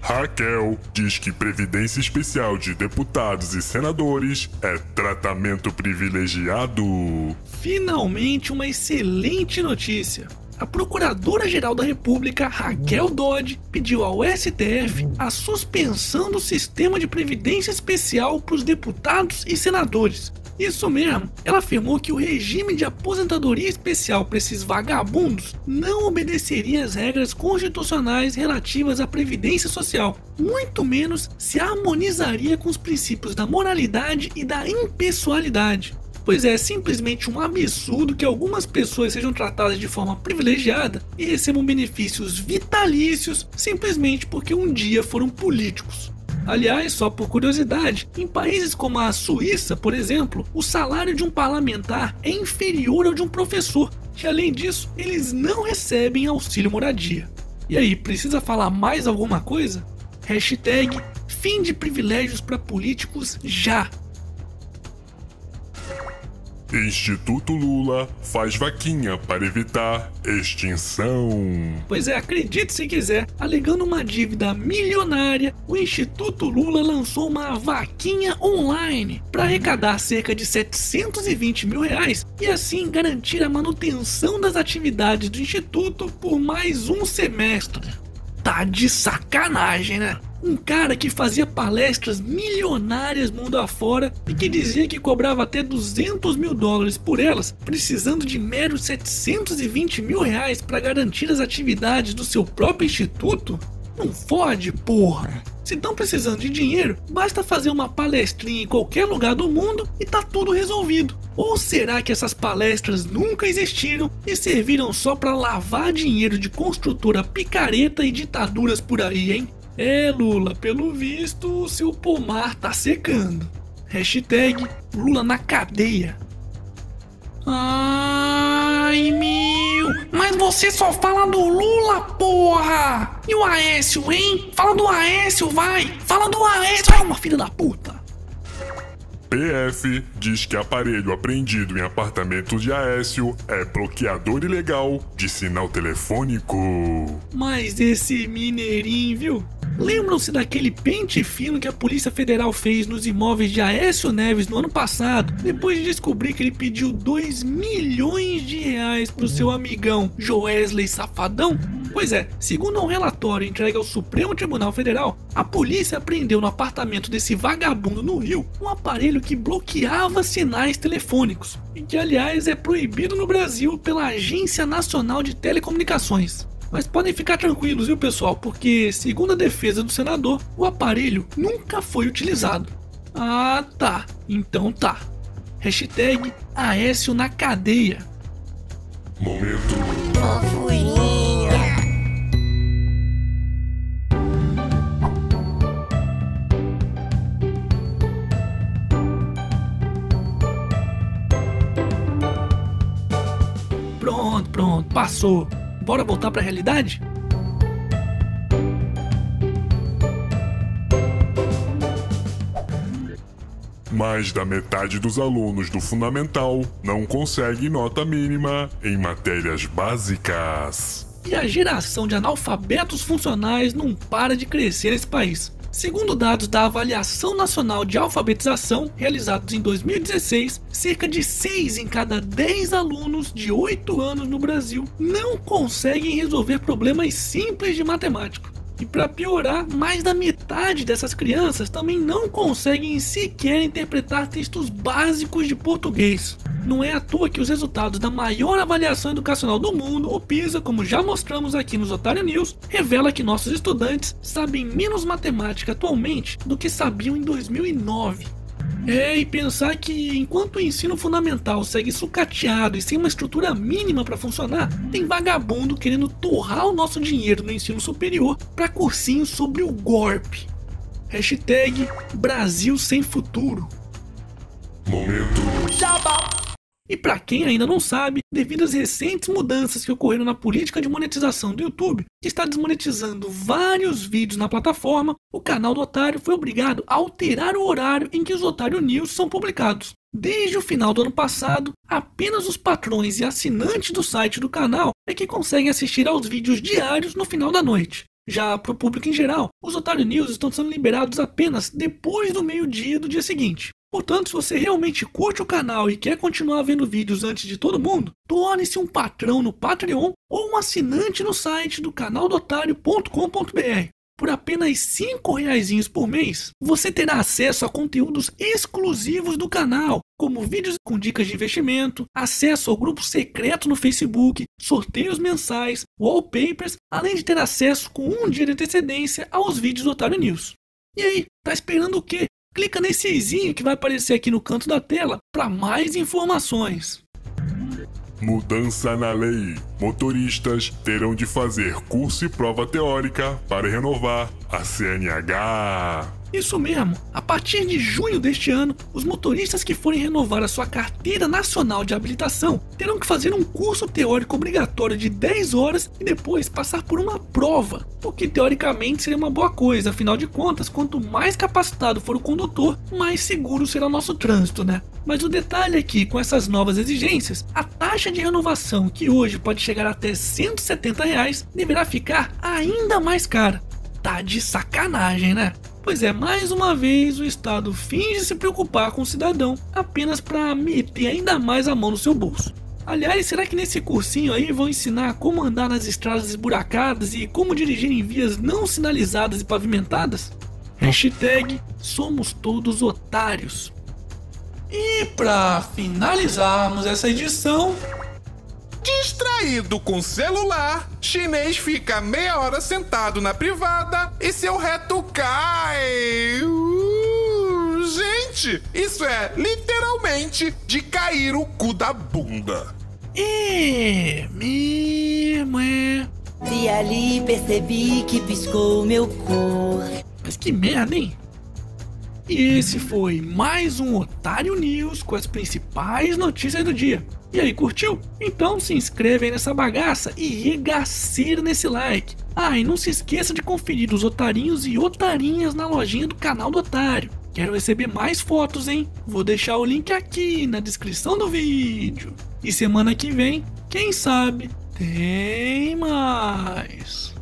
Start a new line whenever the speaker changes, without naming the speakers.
Raquel diz que Previdência Especial de deputados e senadores é tratamento privilegiado.
Finalmente uma excelente notícia. A Procuradora-Geral da República, Raquel Dodge, pediu ao STF a suspensão do sistema de previdência especial para os deputados e senadores. Isso mesmo, ela afirmou que o regime de aposentadoria especial para esses vagabundos não obedeceria às regras constitucionais relativas à previdência social, muito menos se harmonizaria com os princípios da moralidade e da impessoalidade pois é simplesmente um absurdo que algumas pessoas sejam tratadas de forma privilegiada e recebam benefícios vitalícios simplesmente porque um dia foram políticos. Aliás, só por curiosidade, em países como a Suíça, por exemplo, o salário de um parlamentar é inferior ao de um professor, e além disso, eles não recebem auxílio moradia. E aí, precisa falar mais alguma coisa? Hashtag fim de privilégios para políticos já.
Instituto Lula faz vaquinha para evitar extinção.
Pois é, acredite se quiser, alegando uma dívida milionária, o Instituto Lula lançou uma vaquinha online para arrecadar cerca de 720 mil reais e assim garantir a manutenção das atividades do Instituto por mais um semestre. Tá de sacanagem, né? Um cara que fazia palestras milionárias mundo afora e que dizia que cobrava até 200 mil dólares por elas, precisando de meros 720 mil reais para garantir as atividades do seu próprio instituto? Não fode, porra! Se estão precisando de dinheiro, basta fazer uma palestrinha em qualquer lugar do mundo e tá tudo resolvido. Ou será que essas palestras nunca existiram e serviram só para lavar dinheiro de construtora picareta e ditaduras por aí, hein? É, Lula, pelo visto, o seu pomar tá secando. Hashtag Lula na cadeia. Ai, meu, mas você só fala do Lula, porra! E o Aécio, hein? Fala do Aécio, vai! Fala do Aécio, vai, uma filha da puta!
PF diz que aparelho apreendido em apartamento de Aécio é bloqueador ilegal de sinal telefônico.
Mas esse mineirinho, viu? Lembram-se daquele pente fino que a Polícia Federal fez nos imóveis de Aécio Neves no ano passado, depois de descobrir que ele pediu 2 milhões de reais pro seu amigão Joesley Safadão? Pois é, segundo um relatório entregue ao Supremo Tribunal Federal, a polícia apreendeu no apartamento desse vagabundo no Rio um aparelho que bloqueava sinais telefônicos, e que aliás é proibido no Brasil pela Agência Nacional de Telecomunicações. Mas podem ficar tranquilos, viu pessoal, porque segundo a defesa do senador, o aparelho nunca foi utilizado. Ah tá, então tá. Hashtag Aécio na cadeia.
Momento.
Fofurinha.
Pronto, pronto, passou. Bora voltar pra realidade?
Mais da metade dos alunos do Fundamental não consegue nota mínima em matérias básicas.
E a geração de analfabetos funcionais não para de crescer nesse país. Segundo dados da Avaliação Nacional de Alfabetização, realizados em 2016, cerca de 6 em cada 10 alunos de 8 anos no Brasil não conseguem resolver problemas simples de matemática. E para piorar, mais da metade dessas crianças também não conseguem sequer interpretar textos básicos de português. Não é à toa que os resultados da maior avaliação educacional do mundo, o PISA, como já mostramos aqui nos Otário News, revela que nossos estudantes sabem menos matemática atualmente do que sabiam em 2009. É, e pensar que enquanto o ensino fundamental segue sucateado e sem uma estrutura mínima para funcionar, tem vagabundo querendo torrar o nosso dinheiro no ensino superior para cursinhos sobre o golpe. Hashtag Brasil sem futuro.
Momento.
Jabá.
E para quem ainda não sabe, devido às recentes mudanças que ocorreram na política de monetização do YouTube, que está desmonetizando vários vídeos na plataforma, o canal do Otário foi obrigado a alterar o horário em que os Otário News são publicados. Desde o final do ano passado, apenas os patrões e assinantes do site do canal é que conseguem assistir aos vídeos diários no final da noite. Já para o público em geral, os Otário News estão sendo liberados apenas depois do meio-dia do dia seguinte. Portanto, se você realmente curte o canal e quer continuar vendo vídeos antes de todo mundo, torne-se um patrão no Patreon ou um assinante no site do canaldotário.com.br. Por apenas 5 reais por mês, você terá acesso a conteúdos exclusivos do canal, como vídeos com dicas de investimento, acesso ao grupo secreto no Facebook, sorteios mensais, wallpapers, além de ter acesso com um dia de antecedência aos vídeos do Otário News. E aí, tá esperando o quê? Clica nesse izinho que vai aparecer aqui no canto da tela para mais informações.
Mudança na lei. Motoristas terão de fazer curso e prova teórica para renovar a CNH.
Isso mesmo, a partir de junho deste ano, os motoristas que forem renovar a sua carteira nacional de habilitação terão que fazer um curso teórico obrigatório de 10 horas e depois passar por uma prova, o que teoricamente seria uma boa coisa, afinal de contas, quanto mais capacitado for o condutor, mais seguro será o nosso trânsito, né? Mas o detalhe é que, com essas novas exigências, a taxa de renovação, que hoje pode chegar até 170 reais, deverá ficar ainda mais cara. Tá de sacanagem, né? Pois é, mais uma vez o Estado finge se preocupar com o cidadão apenas para meter ainda mais a mão no seu bolso. Aliás, será que nesse cursinho aí vão ensinar como andar nas estradas esburacadas e como dirigir em vias não sinalizadas e pavimentadas? Hashtag somos todos otários. E para finalizarmos essa edição,
Distraído com celular, chinês fica meia hora sentado na privada e seu reto cai. Uh, gente, isso é literalmente de cair o cu da bunda.
é mesmo é.
E ali percebi que piscou meu cor.
Mas que merda, hein? E esse foi mais um Otário News com as principais notícias do dia. E aí, curtiu? Então se inscreve aí nessa bagaça e regaceira nesse like. Ah, e não se esqueça de conferir os otarinhos e otarinhas na lojinha do canal do Otário. Quero receber mais fotos, hein? Vou deixar o link aqui na descrição do vídeo. E semana que vem, quem sabe, tem mais.